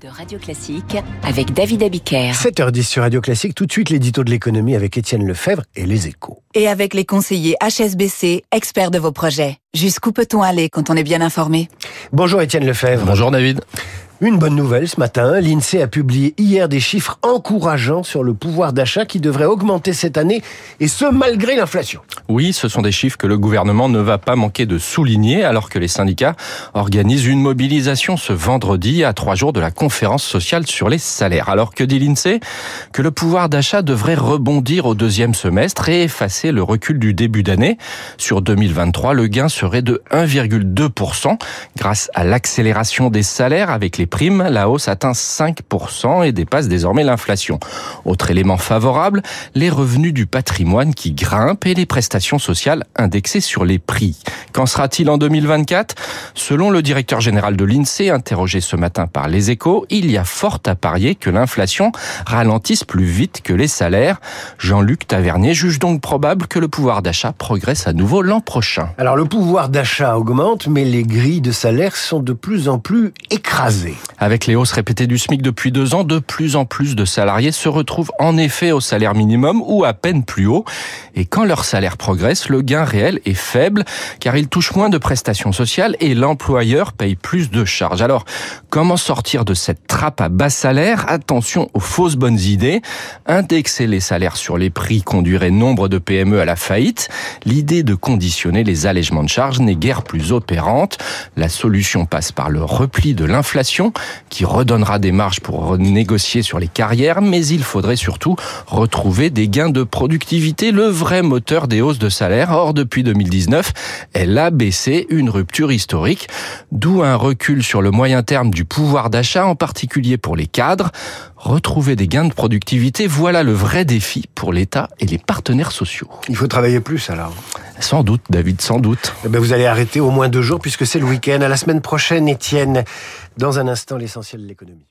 de Radio Classique avec David Abiker. 7h10 sur Radio Classique, tout de suite l'édito de l'économie avec Étienne Lefebvre et les échos. Et avec les conseillers HSBC, experts de vos projets. Jusqu'où peut-on aller quand on est bien informé? Bonjour Étienne Lefebvre. Bonjour David. Une bonne nouvelle ce matin, l'INSEE a publié hier des chiffres encourageants sur le pouvoir d'achat qui devrait augmenter cette année, et ce malgré l'inflation. Oui, ce sont des chiffres que le gouvernement ne va pas manquer de souligner alors que les syndicats organisent une mobilisation ce vendredi à trois jours de la conférence sociale sur les salaires. Alors que dit l'INSEE? Que le pouvoir d'achat devrait rebondir au deuxième semestre et effacer le recul du début d'année. Sur 2023, le gain serait de 1,2% grâce à l'accélération des salaires avec les primes, la hausse atteint 5% et dépasse désormais l'inflation. Autre élément favorable, les revenus du patrimoine qui grimpent et les prestations sociales indexées sur les prix. Qu'en sera-t-il en 2024 Selon le directeur général de l'INSEE, interrogé ce matin par les échos, il y a fort à parier que l'inflation ralentisse plus vite que les salaires. Jean-Luc Tavernier juge donc probable que le pouvoir d'achat progresse à nouveau l'an prochain. Alors le pouvoir d'achat augmente, mais les grilles de salaire sont de plus en plus écrasées. Avec les hausses répétées du SMIC depuis deux ans, de plus en plus de salariés se retrouvent en effet au salaire minimum ou à peine plus haut. Et quand leur salaire progresse, le gain réel est faible car ils touchent moins de prestations sociales et l'employeur paye plus de charges. Alors, comment sortir de cette trappe à bas salaire Attention aux fausses bonnes idées. Indexer les salaires sur les prix conduirait nombre de PME à la faillite. L'idée de conditionner les allègements de charges n'est guère plus opérante. La solution passe par le repli de l'inflation qui redonnera des marges pour négocier sur les carrières, mais il faudrait surtout retrouver des gains de productivité, le vrai moteur des hausses de salaire. Or, depuis 2019, elle a baissé une rupture historique, d'où un recul sur le moyen terme du pouvoir d'achat, en particulier pour les cadres. Retrouver des gains de productivité, voilà le vrai défi pour l'État et les partenaires sociaux. Il faut travailler plus alors. Sans doute, David, sans doute. Eh ben, vous allez arrêter au moins deux jours puisque c'est le week-end. À la semaine prochaine, Étienne. Dans un instant, l'essentiel de l'économie.